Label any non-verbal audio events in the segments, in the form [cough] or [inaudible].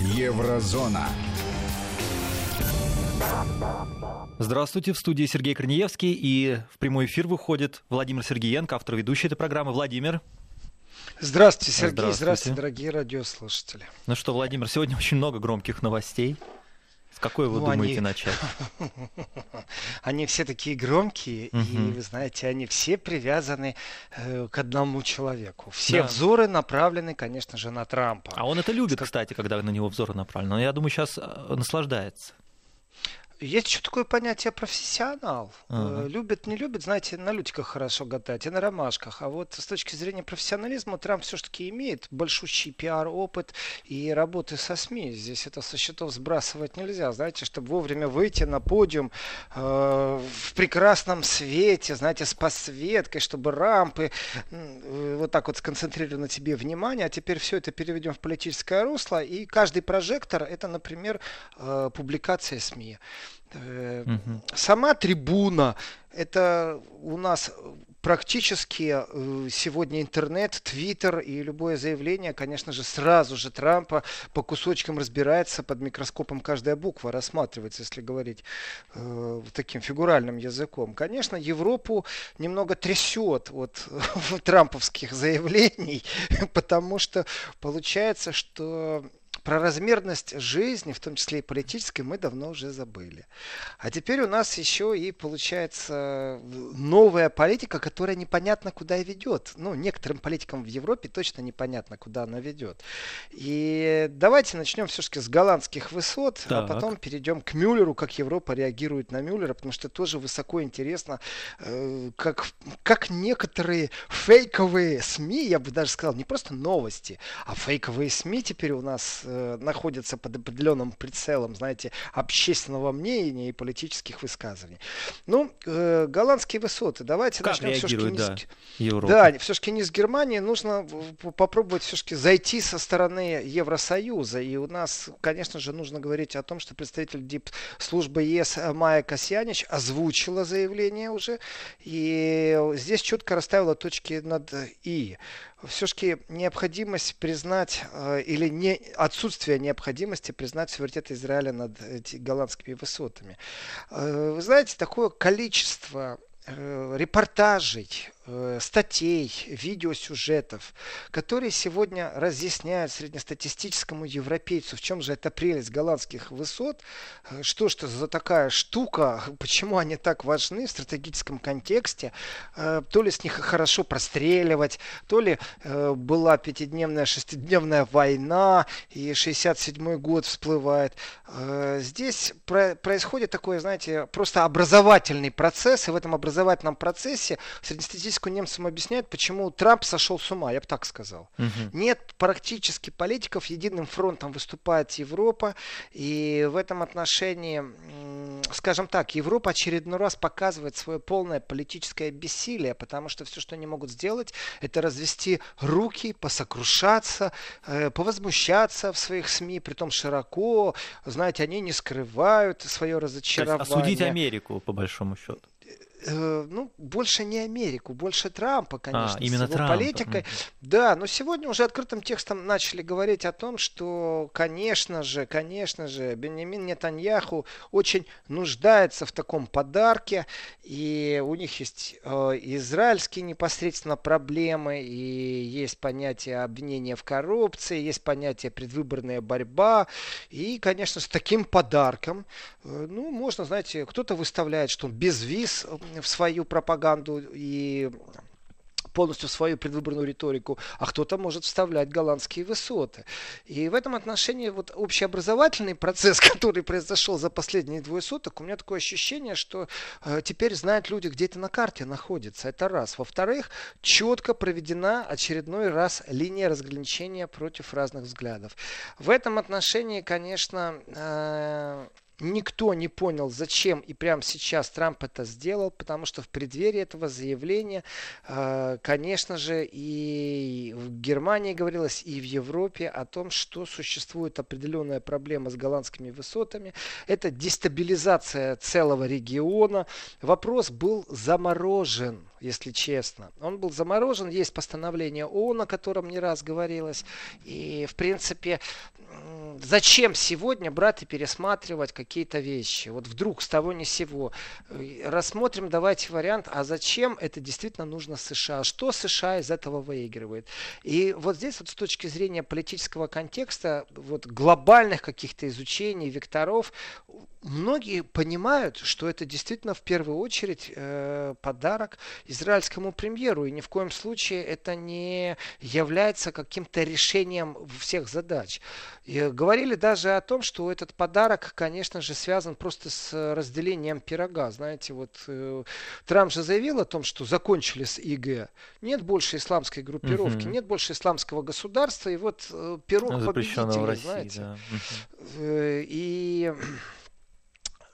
Еврозона. Здравствуйте, в студии Сергей Корнеевский, и в прямой эфир выходит Владимир Сергеенко, автор ведущей этой программы. Владимир. Здравствуйте, Сергей. Здравствуйте. Здравствуйте, дорогие радиослушатели. Ну что, Владимир, сегодня очень много громких новостей. Какой вы ну, думаете они... начать? [laughs] они все такие громкие, угу. и вы знаете, они все привязаны э, к одному человеку. Все да. взоры направлены, конечно же, на Трампа. А он это любит, как... кстати, когда на него взоры направлены. Но я думаю, сейчас э, наслаждается. Есть еще такое понятие профессионал. Ага. Э, любит, не любит, знаете, на лютиках хорошо гадать, и на ромашках. А вот с точки зрения профессионализма Трамп все-таки имеет большущий пиар-опыт и работы со СМИ. Здесь это со счетов сбрасывать нельзя. Знаете, чтобы вовремя выйти на подиум э, в прекрасном свете, знаете, с подсветкой, чтобы рампы э, вот так вот сконцентрировали на тебе внимание. А теперь все это переведем в политическое русло. И каждый прожектор это, например, э, публикация СМИ. Угу. Сама трибуна, это у нас практически э, сегодня интернет, твиттер и любое заявление, конечно же, сразу же Трампа по кусочкам разбирается, под микроскопом каждая буква рассматривается, если говорить э, таким фигуральным языком. Конечно, Европу немного трясет от [laughs] трамповских заявлений, [laughs] потому что получается, что про размерность жизни, в том числе и политической, мы давно уже забыли. А теперь у нас еще и получается новая политика, которая непонятно куда ведет. Ну, некоторым политикам в Европе точно непонятно, куда она ведет. И давайте начнем все-таки с голландских высот, а так. а потом перейдем к Мюллеру, как Европа реагирует на Мюллера, потому что тоже высоко интересно, э, как, как некоторые фейковые СМИ, я бы даже сказал, не просто новости, а фейковые СМИ теперь у нас э, находятся под определенным прицелом, знаете, общественного мнения и политических высказываний. Ну, э, голландские высоты. Давайте как начнем все-таки не, да, с... да, все-таки не с Германии. Нужно попробовать все-таки зайти со стороны Евросоюза. И у нас, конечно же, нужно говорить о том, что представитель ДИП службы ЕС Майя Касьянич озвучила заявление уже. И здесь четко расставила точки над «и» все-таки необходимость признать э, или не, отсутствие необходимости признать суверенитет Израиля над эти голландскими высотами. Э, вы знаете, такое количество э, репортажей, Э, статей, видеосюжетов, которые сегодня разъясняют среднестатистическому европейцу, в чем же эта прелесть голландских высот, э, что что за такая штука, почему они так важны в стратегическом контексте, э, то ли с них хорошо простреливать, то ли была пятидневная, шестидневная война, и 67 год всплывает. Здесь происходит такой, знаете, просто образовательный процесс, и в этом образовательном процессе среднестатистическому политику немцам объясняют, почему Трамп сошел с ума, я бы так сказал. Угу. Нет практически политиков, единым фронтом выступает Европа, и в этом отношении, скажем так, Европа очередной раз показывает свое полное политическое бессилие, потому что все, что они могут сделать, это развести руки, посокрушаться, э, повозмущаться в своих СМИ, при том широко, знаете, они не скрывают свое разочарование. То есть осудить Америку, по большому счету ну, больше не Америку, больше Трампа, конечно, а, именно с его Трампа. политикой. Да, но сегодня уже открытым текстом начали говорить о том, что, конечно же, конечно же, Бенjamin Нетаньяху очень нуждается в таком подарке, и у них есть э, израильские непосредственно проблемы, и есть понятие обвинения в коррупции, есть понятие предвыборная борьба, и, конечно, с таким подарком, э, ну, можно, знаете, кто-то выставляет, что он без виз в свою пропаганду и полностью свою предвыборную риторику, а кто-то может вставлять голландские высоты. И в этом отношении вот общеобразовательный процесс, [laughs] который произошел за последние двое суток, у меня такое ощущение, что э, теперь знают люди, где это на карте находится. Это раз. Во-вторых, четко проведена очередной раз линия разграничения против разных взглядов. В этом отношении, конечно, э, Никто не понял, зачем и прямо сейчас Трамп это сделал, потому что в преддверии этого заявления, э, конечно же, и в Германии говорилось, и в Европе о том, что существует определенная проблема с голландскими высотами. Это дестабилизация целого региона. Вопрос был заморожен если честно. Он был заморожен, есть постановление ООН, о котором не раз говорилось. И, в принципе, зачем сегодня брать и пересматривать какие-то вещи? Вот вдруг с того ни сего. Рассмотрим, давайте вариант, а зачем это действительно нужно США? Что США из этого выигрывает? И вот здесь вот с точки зрения политического контекста, вот глобальных каких-то изучений, векторов, многие понимают, что это действительно в первую очередь э, подарок израильскому премьеру, и ни в коем случае это не является каким-то решением всех задач. И говорили даже о том, что этот подарок, конечно же, связан просто с разделением пирога. Знаете, вот э, Трамп же заявил о том, что закончили с ИГ. Нет больше исламской группировки, угу. нет больше исламского государства, и вот э, пирог победителя, знаете. Да. Э, и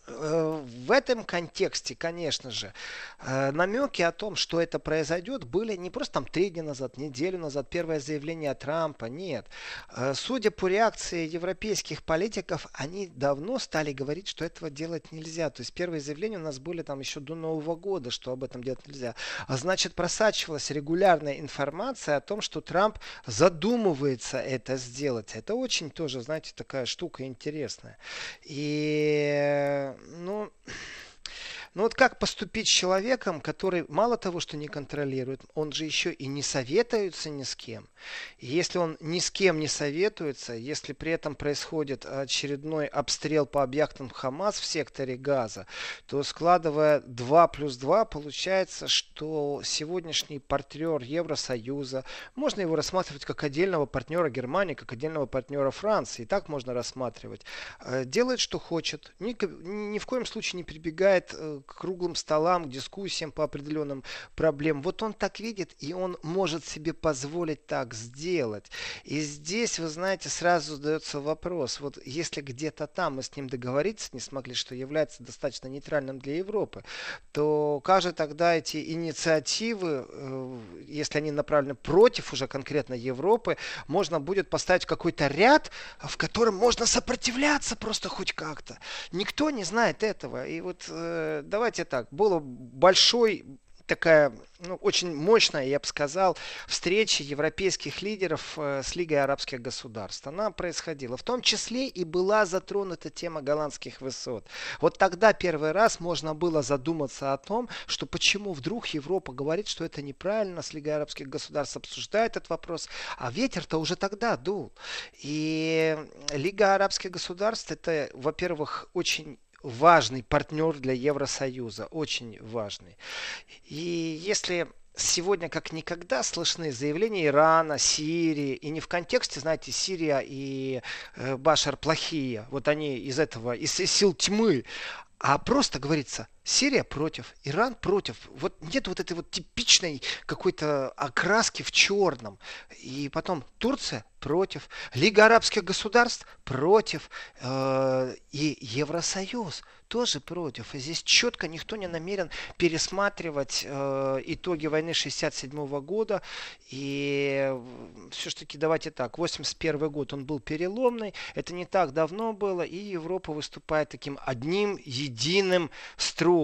в этом контексте, конечно же, э, намеки о том, что это произойдет, были не просто там три дня назад, неделю назад, первое заявление Трампа, нет. Э, судя по реакции европейских политиков, они давно стали говорить, что этого делать нельзя. То есть первые заявления у нас были там еще до Нового года, что об этом делать нельзя. А значит, просачивалась регулярная информация о том, что Трамп задумывается это сделать. Это очень тоже, знаете, такая штука интересная. И ну, ну вот как поступить с человеком, который мало того, что не контролирует, он же еще и не советуется ни с кем. И если он ни с кем не советуется, если при этом происходит очередной обстрел по объектам Хамас в секторе Газа, то складывая 2 плюс 2, получается, что сегодняшний партнер Евросоюза, можно его рассматривать как отдельного партнера Германии, как отдельного партнера Франции, и так можно рассматривать, э, делает, что хочет, ни, ни в коем случае не прибегает э, к круглым столам, к дискуссиям по определенным проблемам. Вот он так видит, и он может себе позволить так сделать. И здесь, вы знаете, сразу задается вопрос. Вот если где-то там мы с ним договориться не смогли, что является достаточно нейтральным для Европы, то как же тогда эти инициативы, э, если они направлены против уже конкретно Европы, можно будет поставить какой-то ряд, в котором можно сопротивляться просто хоть как-то. Никто не знает этого. И вот э, давайте так, было большой такая ну, очень мощная, я бы сказал, встреча европейских лидеров э, с Лигой арабских государств. Она происходила. В том числе и была затронута тема голландских высот. Вот тогда первый раз можно было задуматься о том, что почему вдруг Европа говорит, что это неправильно, с Лигой арабских государств обсуждает этот вопрос, а ветер-то уже тогда дул. И Лига арабских государств это, во-первых, очень важный партнер для Евросоюза, очень важный. И если сегодня как никогда слышны заявления Ирана, Сирии, и не в контексте, знаете, Сирия и э, Башар плохие, вот они из этого, из сил тьмы, а просто говорится, Сирия против, Иран против. Вот нет вот этой вот типичной какой-то окраски в черном. И потом Турция против, Лига арабских государств против, э, и Евросоюз тоже против. И здесь четко никто не намерен пересматривать э, итоги войны 67 года. И все-таки давайте так, 81 год он был переломный, это не так давно было, и Европа выступает таким одним единым строем.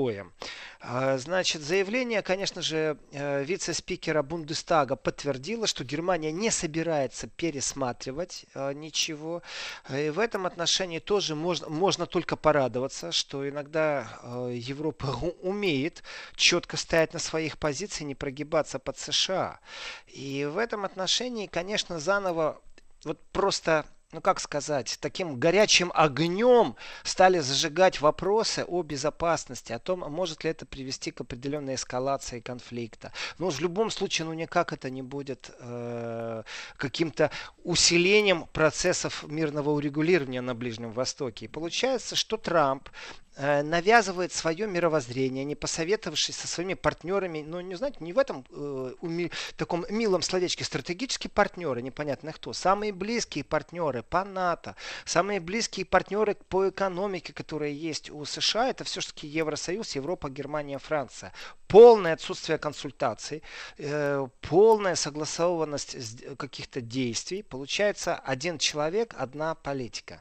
Э, значит, заявление, конечно же, э, вице-спикера Бундестага подтвердило, что Германия не собирается пересматривать э, ничего. И в этом отношении тоже можно, можно только порадоваться, что что иногда э, Европа [laughs] умеет четко стоять на своих позициях, не прогибаться под США. И в этом отношении, конечно, заново вот просто ну как сказать, таким горячим огнем стали зажигать вопросы о безопасности, о том, может ли это привести к определенной эскалации конфликта. Но в любом случае, ну никак это не будет э, каким-то усилением процессов мирного урегулирования на Ближнем Востоке. И получается, что Трамп навязывает свое мировоззрение, не посоветовавшись со своими партнерами, ну, не знаете, не в этом э, уми, таком милом словечке, стратегические партнеры, непонятно кто, самые близкие партнеры по НАТО, самые близкие партнеры по экономике, которые есть у США, это все-таки Евросоюз, Европа, Германия, Франция. Полное отсутствие консультаций, э, полная согласованность каких-то действий. Получается один человек, одна политика.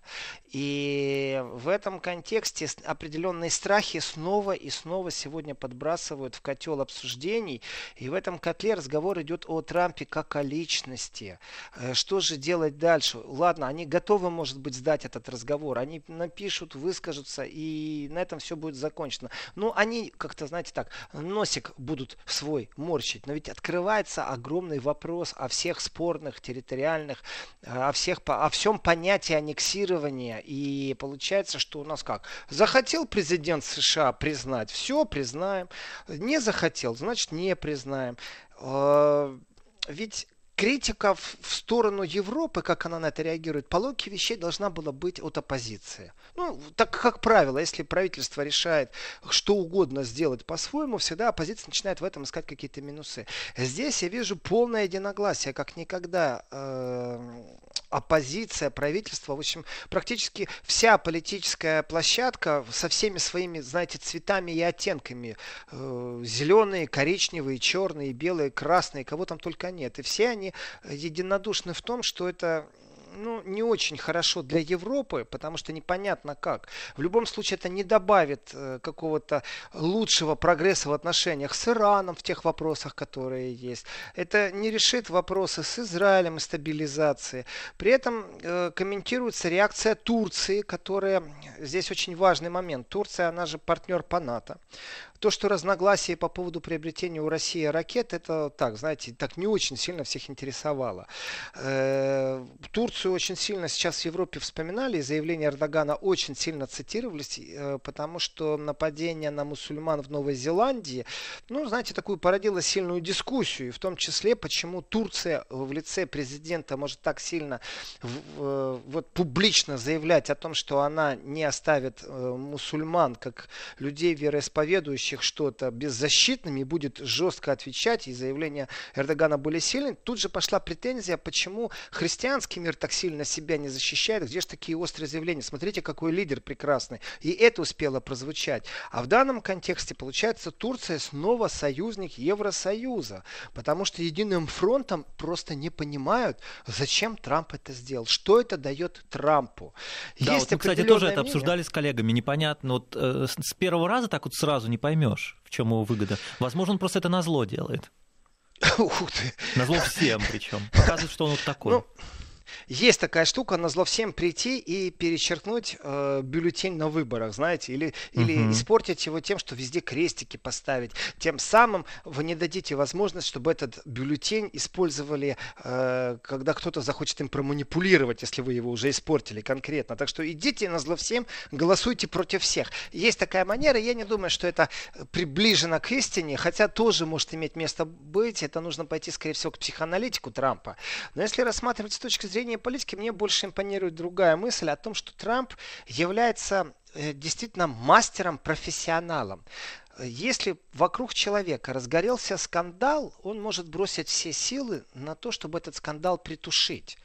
И в этом контексте определенные страхи снова и снова сегодня подбрасывают в котел обсуждений. И в этом котле разговор идет о Трампе как о личности. Э, что же делать дальше? Ладно, они готовы, может быть, сдать этот разговор. Они напишут, выскажутся, и на этом все будет закончено. Ну, они как-то, знаете так, носик будут свой морщить. Но ведь открывается огромный вопрос о всех спорных территориальных, э, о, всех, о всем понятии аннексирования. И получается, что у нас как? Захотел президент США признать, все, признаем. Не захотел, значит, не признаем. Э, ведь критика в, сторону Европы, как она на это реагирует, по логике вещей должна была быть от оппозиции. Ну, так как правило, если правительство решает что угодно сделать по-своему, всегда оппозиция начинает в этом искать какие-то минусы. Здесь я вижу полное единогласие, как никогда. Э, оппозиция, правительство, в общем, практически вся политическая площадка со всеми своими, знаете, цветами и оттенками. Э, зеленые, коричневые, черные, белые, красные, кого там только нет. И все они единодушны в том, что это ну, не очень хорошо для Европы, потому что непонятно как. В любом случае это не добавит э, какого-то лучшего прогресса в отношениях с Ираном в тех вопросах, которые есть. Это не решит вопросы с Израилем и стабилизации. При этом э, комментируется реакция Турции, которая здесь очень важный момент. Турция, она же партнер по НАТО. То, что разногласия по поводу приобретения у России ракет, это так, знаете, так не очень сильно всех интересовало. Э, Турцию очень сильно сейчас в Европе вспоминали, и заявления Эрдогана очень сильно цитировались, э, потому что нападение на мусульман в Новой Зеландии, ну, знаете, такую породило сильную дискуссию, и в том числе, почему Турция в лице президента может так сильно вот публично заявлять о том, что она не оставит э, мусульман как людей вероисповедующих делающих что-то беззащитными будет жестко отвечать, и заявление Эрдогана более сильное, тут же пошла претензия, почему христианский мир так сильно себя не защищает, где же такие острые заявления, смотрите, какой лидер прекрасный. И это успело прозвучать. А в данном контексте, получается, Турция снова союзник Евросоюза, потому что единым фронтом просто не понимают, зачем Трамп это сделал, что это дает Трампу. Да, Есть вот мы, кстати, тоже это обсуждали с коллегами, непонятно, вот э, с первого раза так вот сразу не поймешь, поймешь, в чем его выгода. Возможно, он просто это на зло делает. [laughs] Ух ты. На зло всем причем. [laughs] Показывает, что он вот такой. Ну, есть такая штука, на зло всем прийти и перечеркнуть э, бюллетень на выборах, знаете, или, или uh-huh. испортить его тем, что везде крестики поставить. Тем самым вы не дадите возможность, чтобы этот бюллетень использовали, э, когда кто-то захочет им проманипулировать, если вы его уже испортили конкретно. Так что идите на зло всем, голосуйте против всех. Есть такая манера, я не думаю, что это приближено к истине, хотя тоже может иметь место быть. Это нужно пойти, скорее всего, к психоаналитику Трампа. Но если рассматривать с точки зрения зрения политики мне больше импонирует другая мысль о том, что Трамп является э, действительно мастером, профессионалом. Если вокруг человека разгорелся скандал, он может бросить все силы на то, чтобы этот скандал притушить.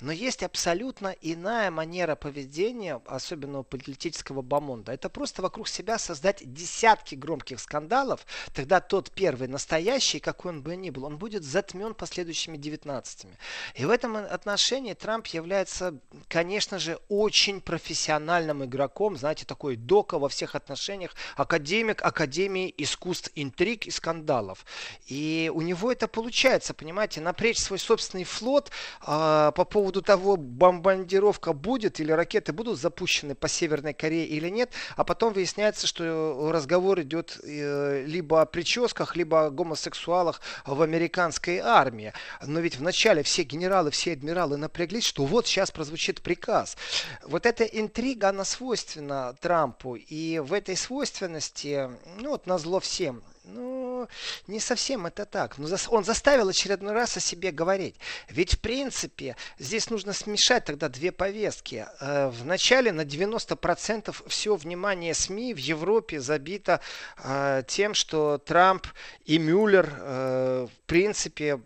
Но есть абсолютно иная манера поведения, особенно у политического бомонда. Это просто вокруг себя создать десятки громких скандалов, тогда тот первый настоящий, какой он бы ни был, он будет затмен последующими девятнадцатыми. И в этом отношении Трамп является, конечно же, очень профессиональным игроком, знаете, такой дока во всех отношениях, академик, академик Академии искусств интриг и скандалов. И у него это получается, понимаете, напрячь свой собственный флот э, по поводу того, бомбардировка будет или ракеты будут запущены по Северной Корее или нет, а потом выясняется, что разговор идет э, либо о прическах, либо о гомосексуалах в американской армии. Но ведь вначале все генералы, все адмиралы напряглись, что вот сейчас прозвучит приказ. Вот эта интрига, она свойственна Трампу. И в этой свойственности ну вот на зло всем. Ну, не совсем это так. Но он заставил очередной раз о себе говорить. Ведь, в принципе, здесь нужно смешать тогда две повестки. Э, Вначале на 90% все внимание СМИ в Европе забито э, тем, что Трамп и Мюллер, э, в принципе,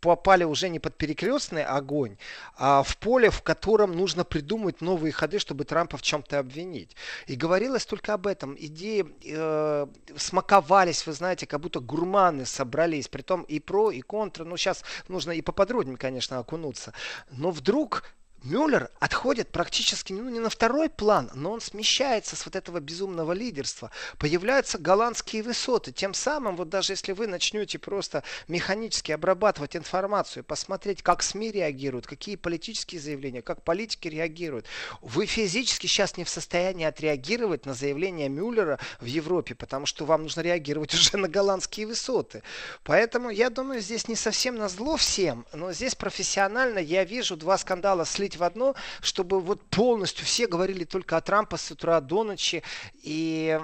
попали уже не под перекрестный огонь, а в поле, в котором нужно придумать новые ходы, чтобы Трампа в чем-то обвинить. И говорилось только об этом. Идеи э, смаковались, вы знаете, как будто гурманы собрались, притом и про, и контра. Ну, сейчас нужно и поподробнее, конечно, окунуться. Но вдруг Мюллер отходит практически ну, не на второй план, но он смещается с вот этого безумного лидерства. Появляются голландские высоты. Тем самым, вот даже если вы начнете просто механически обрабатывать информацию, посмотреть, как СМИ реагируют, какие политические заявления, как политики реагируют, вы физически сейчас не в состоянии отреагировать на заявление Мюллера в Европе, потому что вам нужно реагировать [laughs] уже на голландские высоты. Поэтому я думаю, здесь не совсем на зло всем, но здесь профессионально я вижу два скандала слить в одно, чтобы вот полностью все говорили только о Трампа с утра до ночи. И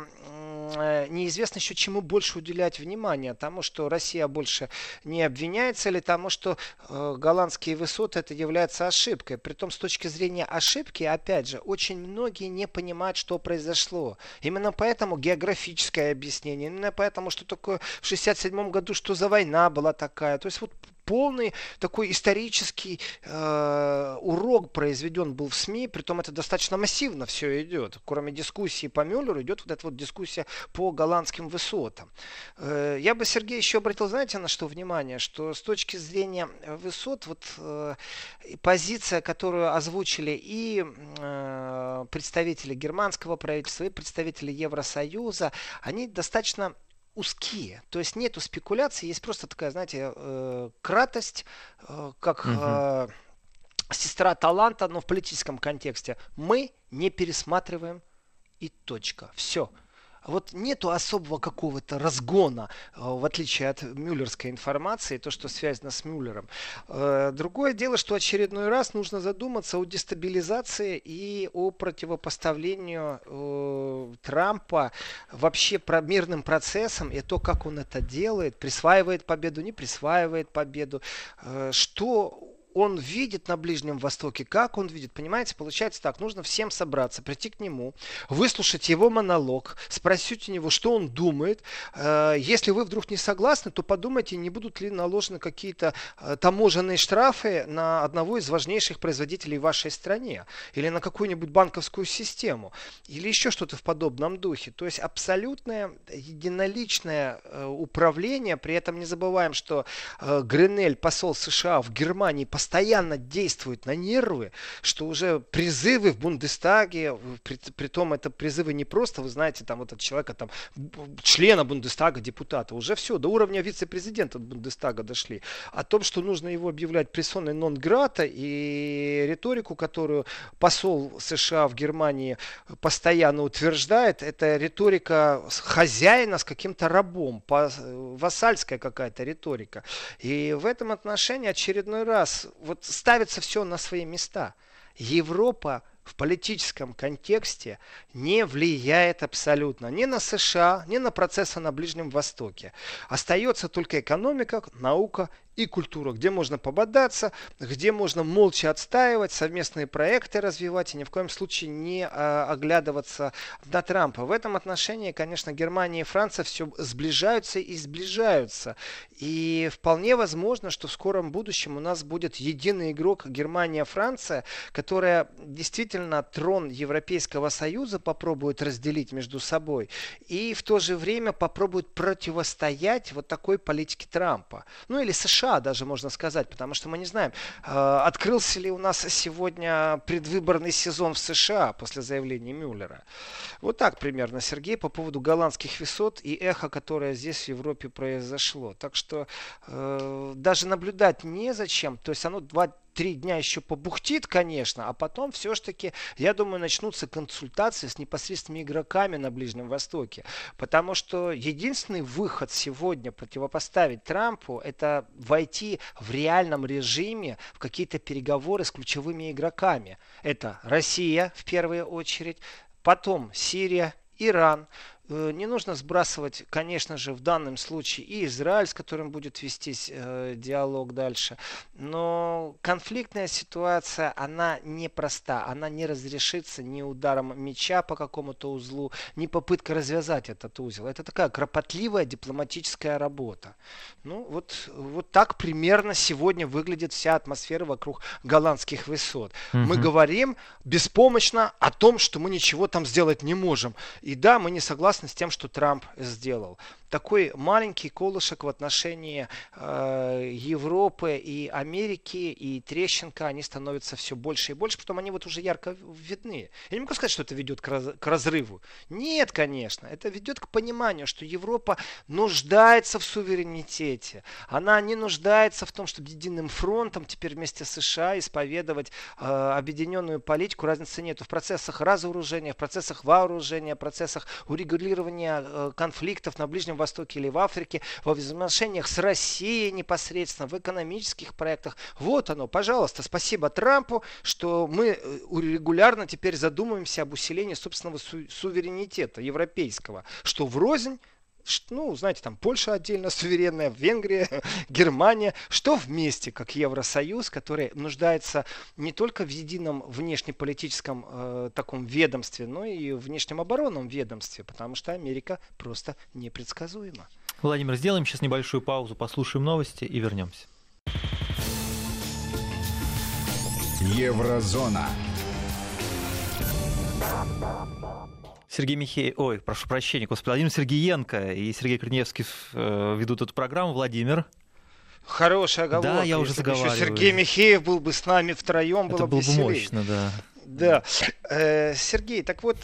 э, неизвестно еще чему больше уделять внимание. Тому, что Россия больше не обвиняется, или тому, что э, голландские высоты это является ошибкой. Притом с точки зрения ошибки, опять же, очень многие не понимают, что произошло. Именно поэтому географическое объяснение, именно поэтому, что такое в 67 году, что за война была такая. То есть вот полный такой исторический э, урок произведен был в СМИ, притом это достаточно массивно все идет. Кроме дискуссии по Мюллеру идет вот эта вот дискуссия по голландским высотам. Э, я бы, Сергей, еще обратил, знаете, на что внимание, что с точки зрения высот, вот э, позиция, которую озвучили и э, представители германского правительства, и представители Евросоюза, они достаточно узкие. То есть нету спекуляций, есть просто такая, знаете, э, кратость, э, как э, сестра таланта, но в политическом контексте. Мы не пересматриваем и точка. Все вот нету особого какого-то разгона, э, в отличие от мюллерской информации, то, что связано с Мюллером. Э, другое дело, что очередной раз нужно задуматься о дестабилизации и о противопоставлению э, Трампа вообще мирным процессам и то, как он это делает, присваивает победу, не присваивает победу, что он видит на Ближнем Востоке, как он видит. Понимаете, получается так, нужно всем собраться, прийти к нему, выслушать его монолог, спросить у него, что он думает. Э, если вы вдруг не согласны, то подумайте, не будут ли наложены какие-то э, таможенные штрафы на одного из важнейших производителей в вашей стране, или на какую-нибудь банковскую систему, или еще что-то в подобном духе. То есть абсолютное единоличное э, управление, при этом не забываем, что Гринель, посол США в Германии, постоянно действует на нервы, что уже призывы в Бундестаге, при, при том это призывы не просто, вы знаете, там вот от человека, там, члена Бундестага, депутата, уже все, до уровня вице-президента Бундестага дошли. О том, что нужно его объявлять прессоной нон-грата и риторику, которую посол США в Германии постоянно утверждает, это риторика хозяина с каким-то рабом, вассальская какая-то риторика. И в этом отношении очередной раз вот ставится все на свои места. Европа в политическом контексте не влияет абсолютно ни на США, ни на процессы на Ближнем Востоке. Остается только экономика, наука и культура, где можно пободаться, где можно молча отстаивать, совместные проекты развивать и ни в коем случае не а, оглядываться на Трампа. В этом отношении, конечно, Германия и Франция все сближаются и сближаются. И вполне возможно, что в скором будущем у нас будет единый игрок Германия-Франция, которая действительно трон Европейского Союза попробует разделить между собой и в то же время попробует противостоять вот такой политике Трампа. Ну или США США даже можно сказать, потому что мы не знаем, э, открылся ли у нас сегодня предвыборный сезон в США после заявления Мюллера. Вот так примерно, Сергей, по поводу голландских высот и эхо, которое здесь в Европе произошло. Так что э, даже наблюдать незачем, то есть оно два три дня еще побухтит, конечно, а потом все-таки, я думаю, начнутся консультации с непосредственными игроками на Ближнем Востоке. Потому что единственный выход сегодня противопоставить Трампу, это войти в реальном режиме в какие-то переговоры с ключевыми игроками. Это Россия в первую очередь, потом Сирия, Иран. Э, не нужно сбрасывать, конечно же, в данном случае и Израиль, с которым будет вестись э, диалог дальше. Но конфликтная ситуация, она непроста. Она не разрешится ни ударом меча по какому-то узлу, ни попыткой развязать этот узел. Это такая кропотливая дипломатическая работа. Ну, вот, вот так примерно сегодня выглядит вся атмосфера вокруг голландских высот. Угу. Мы говорим беспомощно о том, что мы ничего там сделать не можем. И да, мы не согласны согласны с тем, что Трамп сделал. Такой маленький колышек в отношении э, Европы и Америки, и трещинка, они становятся все больше и больше, потом они вот уже ярко видны. Я не могу сказать, что это ведет к, раз, к разрыву. Нет, конечно, это ведет к пониманию, что Европа нуждается в суверенитете. Она не нуждается в том, чтобы единым фронтом теперь вместе с США исповедовать э, объединенную политику. Разницы нет в процессах разоружения, в процессах вооружения, в процессах урегулирования э, конфликтов на Ближнем Востоке или в Африке, во взаимоотношениях с Россией непосредственно, в экономических проектах. Вот оно, пожалуйста, спасибо Трампу, что мы э, регулярно теперь задумываемся об усилении собственного су- суверенитета европейского, что врознь ну, знаете, там Польша отдельно [laughs] суверенная, Венгрия, [laughs] Германия, что вместе, как Евросоюз, который нуждается не только в едином внешнеполитическом э, таком ведомстве, но и в внешнем оборонном ведомстве, потому что Америка просто непредсказуема. Владимир, сделаем сейчас небольшую паузу, послушаем новости и вернемся. Еврозона. Сергей Михеев, ой, прошу прощения, господи, Владимир Сергеенко и Сергей Корнеевский э, ведут эту программу. Владимир. Хорошая оговорка. Да, я уже заговариваю. Сергей Михеев был бы с нами втроем, было Это бы было бы мощно, да. Да. Э, Сергей, так вот,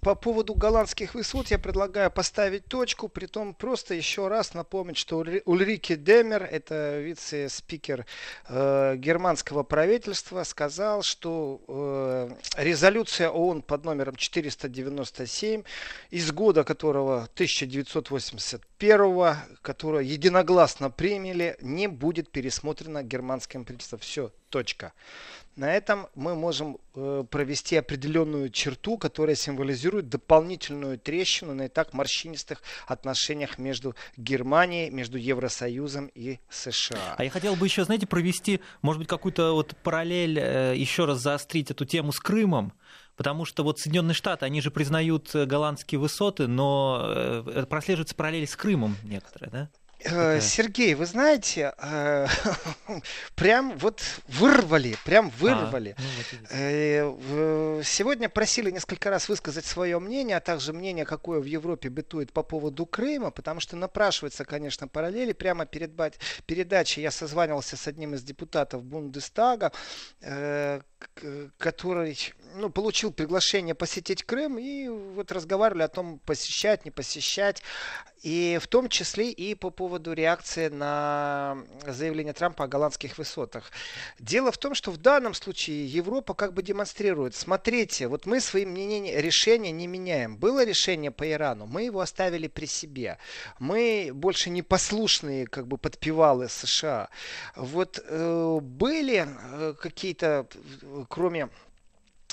по поводу голландских высот я предлагаю поставить точку, при том просто еще раз напомнить, что Ульрике Демер, это вице-спикер э, германского правительства, сказал, что э, резолюция ООН под номером 497, из года которого 1981, которую единогласно приняли, не будет пересмотрена германским правительством. Все, точка. На этом мы можем э, провести определенную черту, которая символизирует дополнительную трещину на и так морщинистых отношениях между Германией, между Евросоюзом и США. А я хотел бы еще, знаете, провести, может быть, какую-то вот параллель, э, еще раз заострить эту тему с Крымом. Потому что вот Соединенные Штаты, они же признают э, голландские высоты, но прослеживается параллель с Крымом некоторые, да? Такая. Сергей, вы знаете, э, [laughs] прям вот вырвали, прям а, вырвали. А, ну, вот Сегодня просили несколько раз высказать свое мнение, а также мнение, какое в Европе бытует по поводу Крыма, потому что напрашивается, конечно, параллели. Прямо перед передачей я созванивался с одним из депутатов Бундестага, э, который ну, получил приглашение посетить Крым и вот разговаривали о том, посещать, не посещать. И в том числе и по поводу реакции на заявление Трампа о голландских высотах. Дело в том, что в данном случае Европа как бы демонстрирует, смотрите, вот мы свои мнения, решения не меняем. Было решение по Ирану, мы его оставили при себе. Мы больше не послушные как бы подпевалы США. Вот э, были э, какие-то, кроме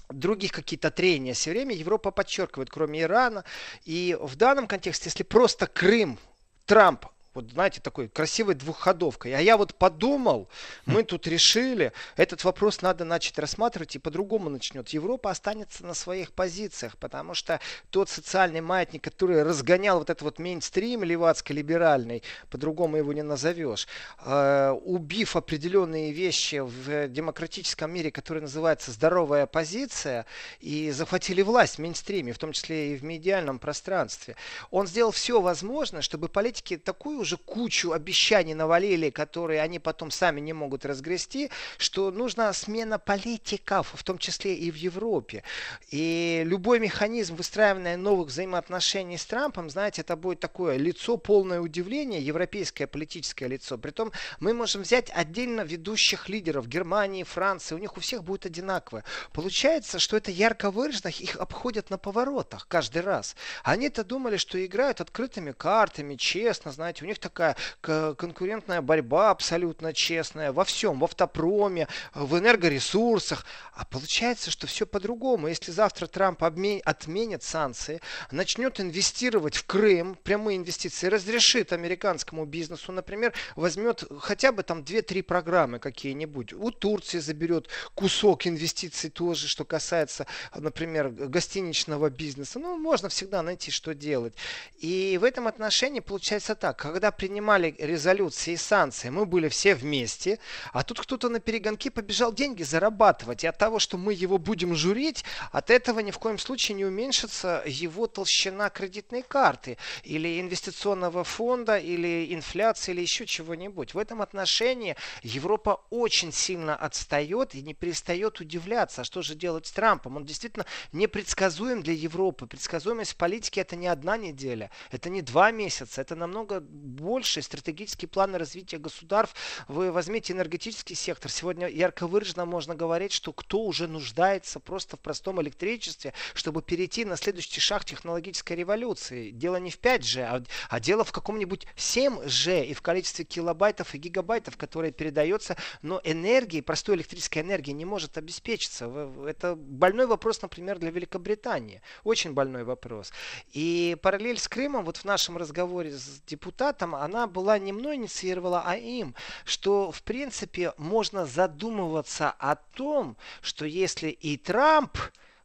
других какие-то трения все время Европа подчеркивает, кроме Ирана. И в данном контексте, если просто Крым Трамп вот знаете, такой красивой двухходовкой. А я вот подумал, мы тут решили, этот вопрос надо начать рассматривать и по-другому начнет. Европа останется на своих позициях, потому что тот социальный маятник, который разгонял вот этот вот мейнстрим левацко-либеральный, по-другому его не назовешь, э, убив определенные вещи в демократическом мире, который называется здоровая позиция, и захватили власть в мейнстриме, в том числе и в медиальном пространстве. Он сделал все возможное, чтобы политики такую уже кучу обещаний навалили, которые они потом сами не могут разгрести, что нужна смена политиков, в том числе и в Европе. И любой механизм выстраивания новых взаимоотношений с Трампом, знаете, это будет такое лицо полное удивление, европейское политическое лицо. Притом мы можем взять отдельно ведущих лидеров Германии, Франции, у них у всех будет одинаковое. Получается, что это ярко выраженных их обходят на поворотах каждый раз. Они-то думали, что играют открытыми картами, честно, знаете, у них такая конкурентная борьба абсолютно честная во всем, в автопроме, в энергоресурсах. А получается, что все по-другому. Если завтра Трамп отменит санкции, начнет инвестировать в Крым, прямые инвестиции, разрешит американскому бизнесу, например, возьмет хотя бы там 2-3 программы какие-нибудь. У Турции заберет кусок инвестиций тоже, что касается, например, гостиничного бизнеса. Ну, можно всегда найти, что делать. И в этом отношении получается так. Когда когда принимали резолюции и санкции, мы были все вместе, а тут кто-то на перегонки побежал деньги зарабатывать. И от того, что мы его будем журить, от этого ни в коем случае не уменьшится его толщина кредитной карты или инвестиционного фонда, или инфляции, или еще чего-нибудь. В этом отношении Европа очень сильно отстает и не перестает удивляться, а что же делать с Трампом. Он действительно непредсказуем для Европы. Предсказуемость в политике это не одна неделя, это не два месяца, это намного больше. Стратегические планы развития государств. Вы возьмите энергетический сектор. Сегодня ярко выраженно можно говорить, что кто уже нуждается просто в простом электричестве, чтобы перейти на следующий шаг технологической революции. Дело не в 5G, а, а дело в каком-нибудь 7G и в количестве килобайтов и гигабайтов, которые передается, но энергии, простой электрической энергии не может обеспечиться. Это больной вопрос, например, для Великобритании. Очень больной вопрос. И параллель с Крымом, вот в нашем разговоре с депутатом, она была не мной инициировала, а им, что в принципе можно задумываться о том, что если и Трамп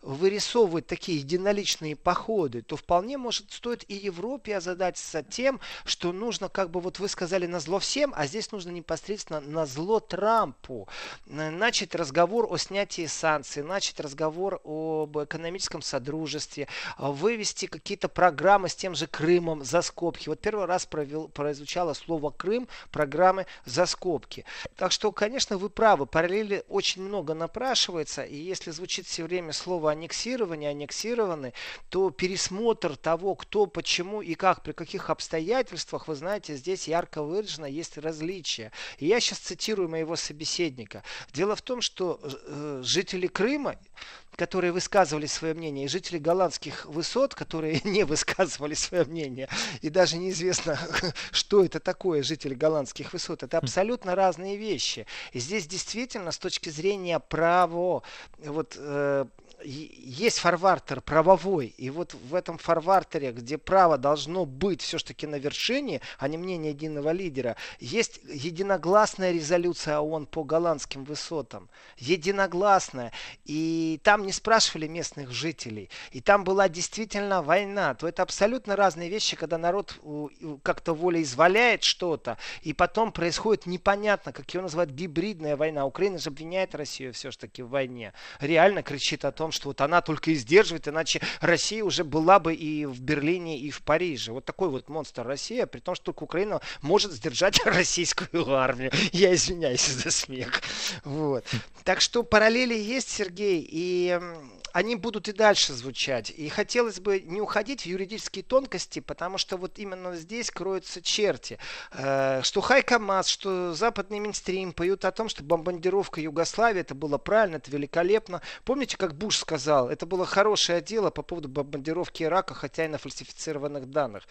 вырисовывать такие единоличные походы, то вполне может стоит и Европе озадачиться тем, что нужно, как бы вот вы сказали, на зло всем, а здесь нужно непосредственно на зло Трампу. Начать разговор о снятии санкций, начать разговор об экономическом содружестве, вывести какие-то программы с тем же Крымом за скобки. Вот первый раз провел, прозвучало слово Крым, программы за скобки. Так что, конечно, вы правы, параллели очень много напрашивается, и если звучит все время слово аннексированы, аннексированы, то пересмотр того, кто, почему и как, при каких обстоятельствах, вы знаете, здесь ярко выражено есть различия. И я сейчас цитирую моего собеседника. Дело в том, что э, жители Крыма которые высказывали свое мнение, и жители голландских высот, которые [laughs] не высказывали свое мнение, и даже неизвестно, [laughs] что это такое, жители голландских высот. Это абсолютно разные вещи. И здесь действительно, с точки зрения права, вот, э, есть фарвартер правовой, и вот в этом фарвартере, где право должно быть все-таки на вершине, а не мнение единого лидера, есть единогласная резолюция ООН по голландским высотам. Единогласная. И там не спрашивали местных жителей. И там была действительно война. То это абсолютно разные вещи, когда народ как-то волеизволяет что-то, и потом происходит непонятно, как ее называют, гибридная война. Украина же обвиняет Россию все-таки в войне. Реально кричит о том, что вот она только и сдерживает, иначе Россия уже была бы и в Берлине, и в Париже. Вот такой вот монстр Россия, при том, что только Украина может сдержать [laughs] российскую армию. Я извиняюсь за смех. Вот. Так что параллели есть, Сергей, и они будут и дальше звучать. И хотелось бы не уходить в юридические тонкости, потому что вот именно здесь кроются черти. Э, что Хайка Мас, что западный Минстрим поют о том, что бомбардировка Югославии, это было правильно, это великолепно. Помните, как Буш сказал, это было хорошее дело по поводу бомбардировки Ирака, хотя и на фальсифицированных данных.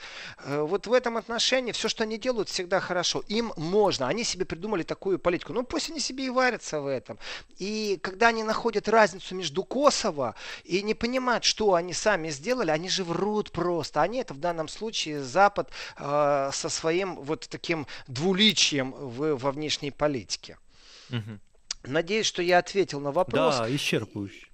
Э, вот в этом отношении все, что они делают, всегда хорошо. Им можно. Они себе придумали такую политику. Ну, пусть они себе и варятся в этом. И когда они находят разницу между Косово и не понимают, что они сами сделали, они же врут просто. Они это в данном случае Запад э, со своим вот таким двуличием в, во внешней политике. Угу. Надеюсь, что я ответил на вопрос. Да, исчерпывающе.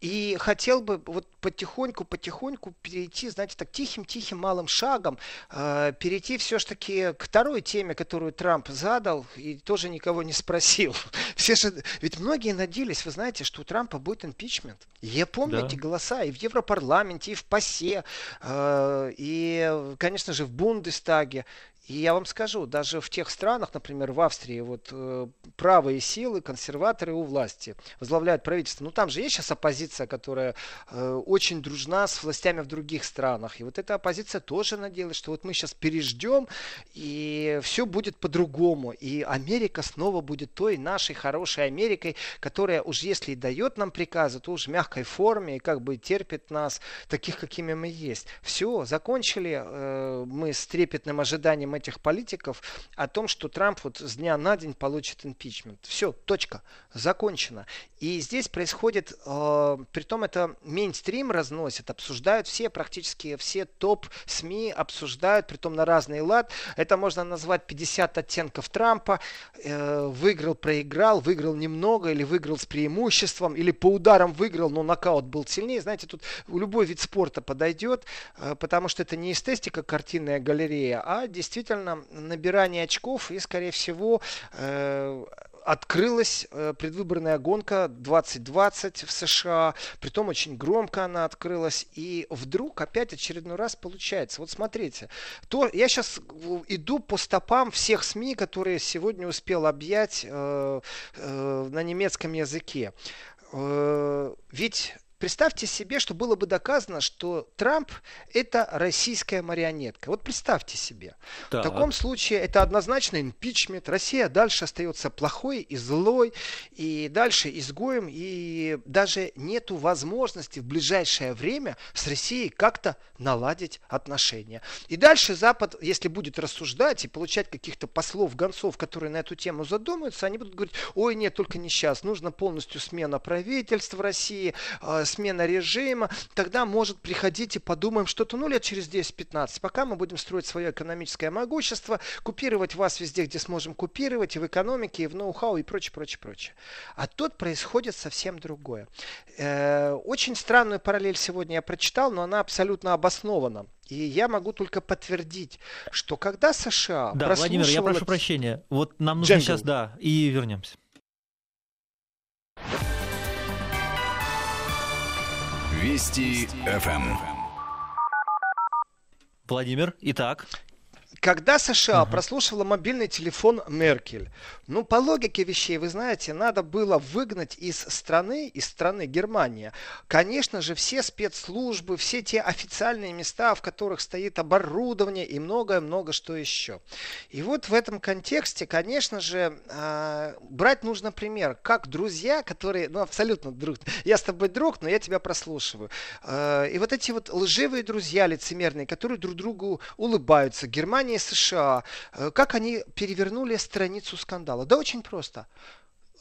И хотел бы вот потихоньку-потихоньку перейти, знаете, так тихим-тихим малым шагом, э, перейти все-таки к второй теме, которую Трамп задал и тоже никого не спросил. [laughs] Все же, ведь многие надеялись, вы знаете, что у Трампа будет импичмент. Я помню да. эти голоса и в Европарламенте, и в ПАСЕ, э, и, конечно же, в Бундестаге. И я вам скажу, даже в тех странах, например, в Австрии, вот э, правые силы, консерваторы у власти возглавляют правительство. Ну там же есть сейчас оппозиция, которая э, очень дружна с властями в других странах. И вот эта оппозиция тоже надеялась, что вот мы сейчас переждем, и все будет по-другому. И Америка снова будет той нашей хорошей Америкой, которая уж если и дает нам приказы, то уж в мягкой форме и как бы терпит нас таких, какими мы есть. Все, закончили э, мы с трепетным ожиданием этих политиков о том, что Трамп вот с дня на день получит импичмент. Все, точка, закончено. И здесь происходит, э, притом это мейнстрим разносит, обсуждают все, практически все топ-СМИ обсуждают, притом на разный лад. Это можно назвать 50 оттенков Трампа. Э, выиграл, проиграл, выиграл немного или выиграл с преимуществом, или по ударам выиграл, но нокаут был сильнее. Знаете, тут любой вид спорта подойдет, э, потому что это не эстетика, картинная галерея, а действительно действительно набирание очков и, скорее всего, э, открылась э, предвыборная гонка 2020 в США, притом очень громко она открылась, и вдруг опять очередной раз получается. Вот смотрите, то я сейчас иду по стопам всех СМИ, которые сегодня успел объять э, э, на немецком языке. Э, ведь Представьте себе, что было бы доказано, что Трамп это российская марионетка. Вот представьте себе. Так. В таком случае это однозначно импичмент. Россия дальше остается плохой и злой, и дальше изгоем, и даже нету возможности в ближайшее время с Россией как-то наладить отношения. И дальше Запад, если будет рассуждать и получать каких-то послов, гонцов, которые на эту тему задумаются, они будут говорить, ой, нет, только не сейчас, нужно полностью смена правительства России, а, смена режима, тогда может приходить и подумаем что-то, ну, лет через 10-15, пока мы будем строить свое экономическое могущество, купировать вас везде, где сможем купировать, и в экономике, и в ноу-хау, и прочее, прочее, прочее. А тут происходит совсем другое. Э, очень странную параллель сегодня я прочитал, но она абсолютно обоснована. И я могу только подтвердить, что когда США Да, Владимир, я прошу прощения. Вот нам нужно Дженгл. сейчас, да, и вернемся. Вести ФМ. Владимир, итак. Когда США uh-huh. прослушивала мобильный телефон Меркель, ну, по логике вещей, вы знаете, надо было выгнать из страны, из страны Германия, конечно же, все спецслужбы, все те официальные места, в которых стоит оборудование и многое-много что еще. И вот в этом контексте, конечно же, э, брать нужно пример, как друзья, которые, ну, абсолютно друг, я с тобой друг, но я тебя прослушиваю. Э, и вот эти вот лживые друзья лицемерные, которые друг другу улыбаются, Германия И США, э, как они перевернули страницу скандала? Да очень просто.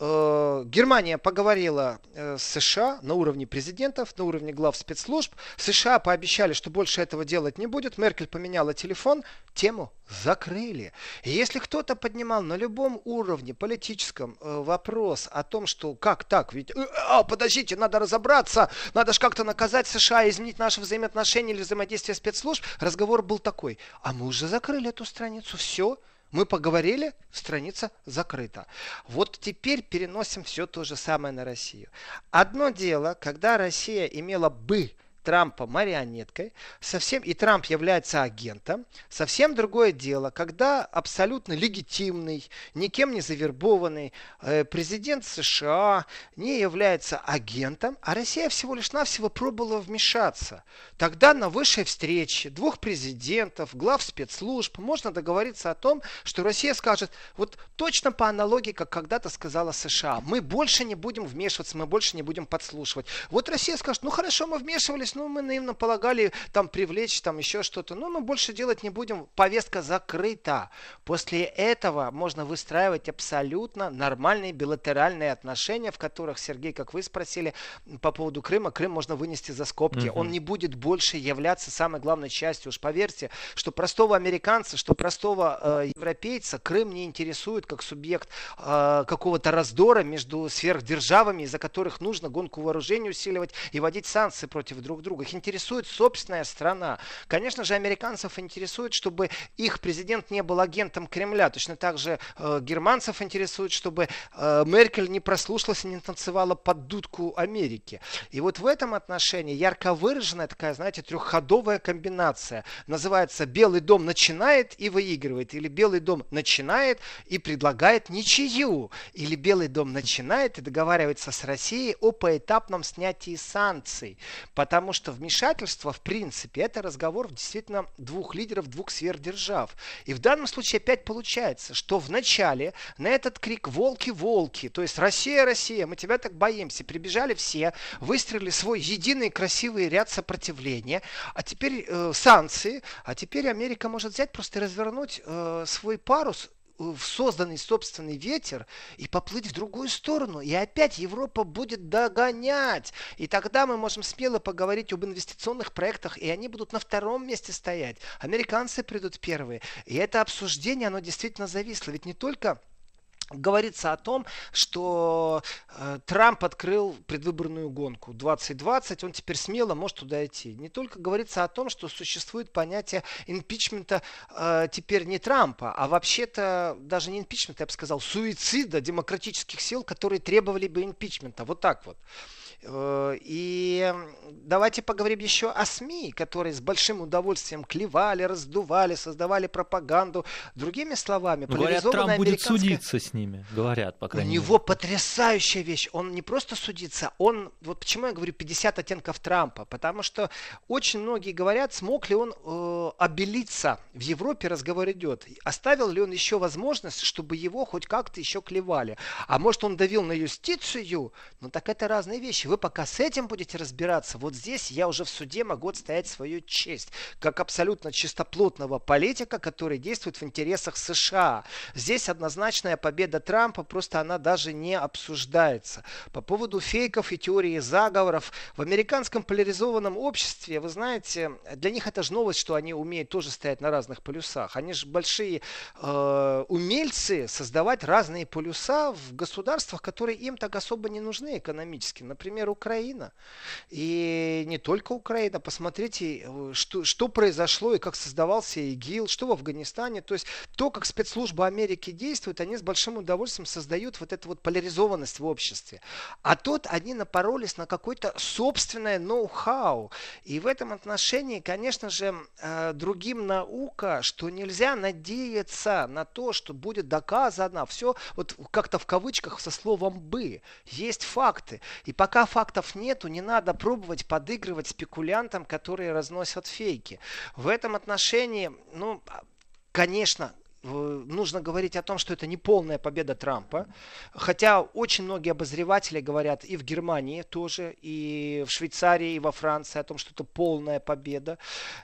Э, Германия поговорила э, с США на уровне президентов, на уровне глав спецслужб. США пообещали, что больше этого делать не будет. Меркель поменяла телефон, тему закрыли. И если кто-то поднимал на любом уровне политическом вопрос о том, что как так, ведь, а, подождите, надо разобраться, надо же как-то наказать США, изменить наши взаимоотношения или взаимодействие спецслужб, разговор был такой, а мы уже закрыли эту страницу, все, мы поговорили, страница закрыта. Вот теперь переносим все то же самое на Россию. Одно дело, когда Россия имела бы Трампа марионеткой, совсем и Трамп является агентом, совсем другое дело, когда абсолютно легитимный, никем не завербованный э, президент США не является агентом, а Россия всего лишь навсего пробовала вмешаться. Тогда на высшей встрече двух президентов, глав спецслужб можно договориться о том, что Россия скажет, вот точно по аналогии, как когда-то сказала США, мы больше не будем вмешиваться, мы больше не будем подслушивать. Вот Россия скажет, ну хорошо, мы вмешивались, есть, ну, мы наивно полагали там привлечь, там еще что-то. Ну, мы больше делать не будем. Повестка закрыта. После этого можно выстраивать абсолютно нормальные билатеральные отношения, в которых, Сергей, как вы спросили по поводу Крыма, Крым можно вынести за скобки. Угу. Он не будет больше являться самой главной частью. Уж поверьте, что простого американца, что простого э, европейца Крым не интересует как субъект э, какого-то раздора между сверхдержавами, из-за которых нужно гонку вооружений усиливать и вводить санкции против друг друг друга. Их интересует собственная страна. Конечно же, американцев интересует, чтобы их президент не был агентом Кремля. Точно так же э, германцев интересует, чтобы э, Меркель не прослушалась и не танцевала под дудку Америки. И вот в этом отношении ярко выраженная такая, знаете, трехходовая комбинация. Называется «Белый дом начинает и выигрывает». Или «Белый дом начинает и предлагает ничью». Или «Белый дом начинает и договаривается с Россией о поэтапном снятии санкций». Потому потому что вмешательство, в принципе, это разговор действительно двух лидеров, двух сфер держав. И в данном случае опять получается, что вначале на этот крик «Волки, волки!», то есть «Россия, Россия, мы тебя так боимся!», прибежали все, выстрелили свой единый красивый ряд сопротивления, а теперь э, санкции, а теперь Америка может взять просто и развернуть э, свой парус в созданный собственный ветер и поплыть в другую сторону. И опять Европа будет догонять. И тогда мы можем смело поговорить об инвестиционных проектах, и они будут на втором месте стоять. Американцы придут первые. И это обсуждение, оно действительно зависло. Ведь не только говорится о том, что э, Трамп открыл предвыборную гонку 2020, он теперь смело может туда идти. Не только говорится о том, что существует понятие импичмента э, теперь не Трампа, а вообще-то даже не импичмента, я бы сказал, суицида демократических сил, которые требовали бы импичмента. Вот так вот. Э, и давайте поговорим еще о СМИ, которые с большим удовольствием клевали, раздували, создавали пропаганду. Другими словами, ну, говорят, Трамп будет судиться с ними, говорят, по крайней мере. У него потрясающая вещь. Он не просто судится, он, вот почему я говорю 50 оттенков Трампа, потому что очень многие говорят, смог ли он э, обелиться. В Европе разговор идет. Оставил ли он еще возможность, чтобы его хоть как-то еще клевали. А может он давил на юстицию? Ну так это разные вещи вы пока с этим будете разбираться, вот здесь я уже в суде могу отстоять свою честь, как абсолютно чистоплотного политика, который действует в интересах США. Здесь однозначная победа Трампа, просто она даже не обсуждается. По поводу фейков и теории заговоров, в американском поляризованном обществе, вы знаете, для них это же новость, что они умеют тоже стоять на разных полюсах. Они же большие э, умельцы создавать разные полюса в государствах, которые им так особо не нужны экономически. Например, например, Украина. И не только Украина. Посмотрите, э, что, что произошло и как создавался ИГИЛ, что в Афганистане. То есть то, как спецслужбы Америки действуют, они с большим удовольствием создают вот эту вот поляризованность в обществе. А тут они напоролись на какое-то собственное ноу-хау. И в этом отношении, конечно же, э, другим наука, что нельзя надеяться на то, что будет доказано все вот как-то в кавычках со словом «бы». Есть факты. И пока фактов нету, не надо пробовать подыгрывать спекулянтам, которые разносят фейки. В этом отношении, ну, конечно, нужно говорить о том, что это не полная победа Трампа. Хотя очень многие обозреватели говорят и в Германии тоже, и в Швейцарии, и во Франции о том, что это полная победа.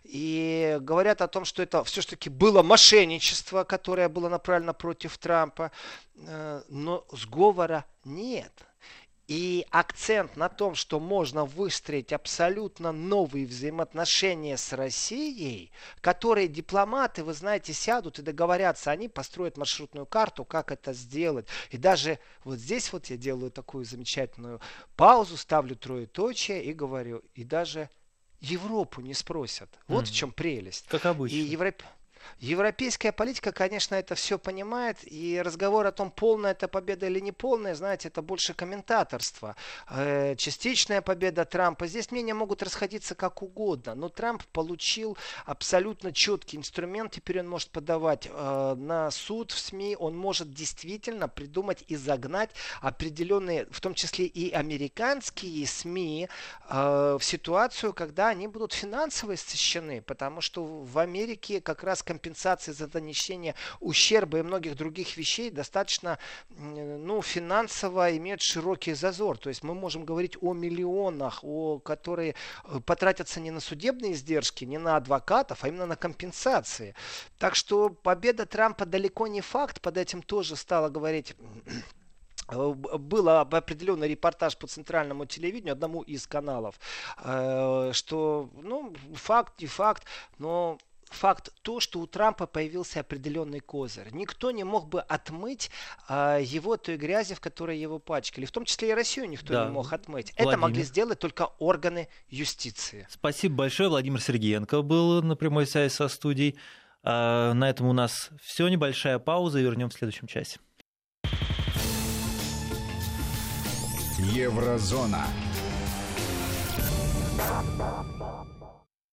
И говорят о том, что это все-таки было мошенничество, которое было направлено против Трампа. Э, но сговора нет. И акцент на том, что можно выстроить абсолютно новые взаимоотношения с Россией, которые дипломаты, вы знаете, сядут и договорятся, они построят маршрутную карту, как это сделать. И даже вот здесь вот я делаю такую замечательную паузу, ставлю троеточие и говорю, и даже Европу не спросят. Вот mm. в чем прелесть. Как обычно. И Европ... Европейская политика, конечно, это все понимает, и разговор о том, полная это победа или не полная, знаете, это больше комментаторство. Э, частичная победа Трампа. Здесь мнения могут расходиться как угодно, но Трамп получил абсолютно четкий инструмент, теперь он может подавать э, на суд в СМИ, он может действительно придумать и загнать определенные, в том числе и американские СМИ, э, в ситуацию, когда они будут финансово истощены, потому что в Америке как раз компенсации за донесение ущерба и многих других вещей достаточно ну, финансово имеют широкий зазор. То есть мы можем говорить о миллионах, о, которые э, потратятся не на судебные издержки, не на адвокатов, а именно на компенсации. Так что победа Трампа далеко не факт, под этим тоже стало говорить э, был определенный репортаж по центральному телевидению, одному из каналов, э, что, ну, факт, не факт, но факт то, что у Трампа появился определенный козырь. Никто не мог бы отмыть а, его той грязи, в которой его пачкали. В том числе и Россию никто да. не мог отмыть. Владимир. Это могли сделать только органы юстиции. Спасибо большое. Владимир Сергеенко был на прямой связи со студией. А, на этом у нас все. Небольшая пауза вернем в следующем часе. Еврозона.